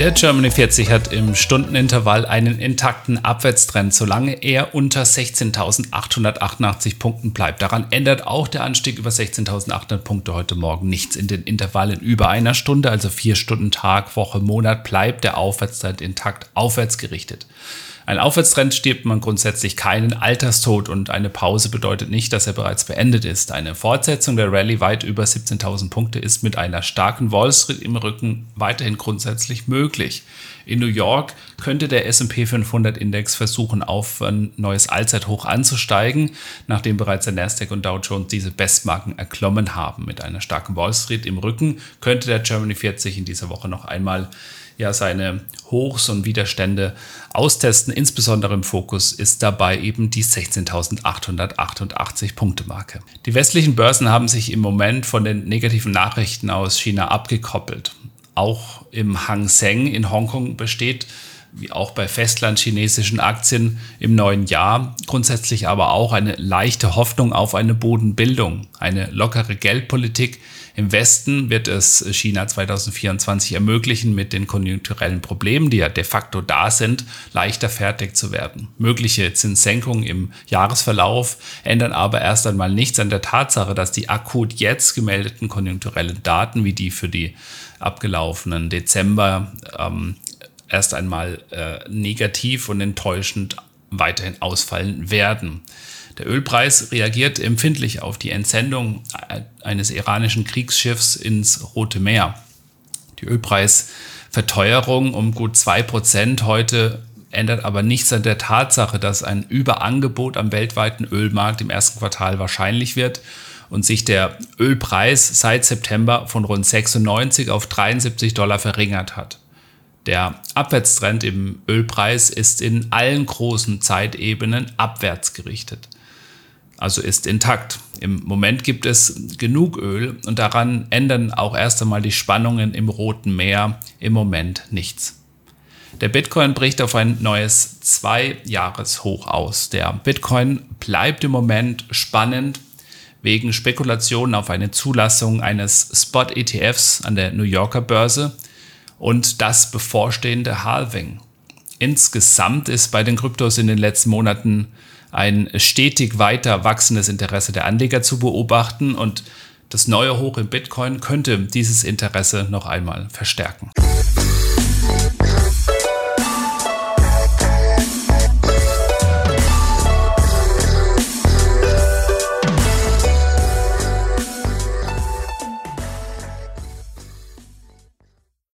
Der Germany 40 hat im Stundenintervall einen intakten Abwärtstrend, solange er unter 16.888 Punkten bleibt. Daran ändert auch der Anstieg über 16.800 Punkte heute Morgen nichts. In den Intervallen über einer Stunde, also vier Stunden Tag, Woche, Monat, bleibt der Aufwärtstrend intakt aufwärts gerichtet. Ein Aufwärtstrend stirbt man grundsätzlich keinen Alterstod und eine Pause bedeutet nicht, dass er bereits beendet ist. Eine Fortsetzung der Rallye weit über 17.000 Punkte ist mit einer starken Wall Street im Rücken weiterhin grundsätzlich möglich. In New York könnte der S&P 500 Index versuchen, auf ein neues Allzeithoch anzusteigen, nachdem bereits der Nasdaq und Dow Jones diese Bestmarken erklommen haben. Mit einer starken Wall Street im Rücken könnte der Germany 40 in dieser Woche noch einmal ja seine Hochs und Widerstände austesten. Insbesondere im Fokus ist dabei eben die 16.888 Punkte Marke. Die westlichen Börsen haben sich im Moment von den negativen Nachrichten aus China abgekoppelt. Auch im Hang Seng in Hongkong besteht wie auch bei festlandchinesischen Aktien im neuen Jahr, grundsätzlich aber auch eine leichte Hoffnung auf eine Bodenbildung, eine lockere Geldpolitik, im Westen wird es China 2024 ermöglichen, mit den konjunkturellen Problemen, die ja de facto da sind, leichter fertig zu werden. Mögliche Zinssenkungen im Jahresverlauf ändern aber erst einmal nichts an der Tatsache, dass die akut jetzt gemeldeten konjunkturellen Daten, wie die für die abgelaufenen Dezember, ähm, erst einmal äh, negativ und enttäuschend weiterhin ausfallen werden. Der Ölpreis reagiert empfindlich auf die Entsendung eines iranischen Kriegsschiffs ins Rote Meer. Die Ölpreisverteuerung um gut 2% heute ändert aber nichts an der Tatsache, dass ein Überangebot am weltweiten Ölmarkt im ersten Quartal wahrscheinlich wird und sich der Ölpreis seit September von rund 96 auf 73 Dollar verringert hat. Der Abwärtstrend im Ölpreis ist in allen großen Zeitebenen abwärts gerichtet also ist intakt. Im Moment gibt es genug Öl und daran ändern auch erst einmal die Spannungen im Roten Meer im Moment nichts. Der Bitcoin bricht auf ein neues Zwei-Jahres-Hoch aus. Der Bitcoin bleibt im Moment spannend wegen Spekulationen auf eine Zulassung eines Spot-ETFs an der New Yorker Börse und das bevorstehende Halving. Insgesamt ist bei den Kryptos in den letzten Monaten ein stetig weiter wachsendes Interesse der Anleger zu beobachten und das neue Hoch im Bitcoin könnte dieses Interesse noch einmal verstärken.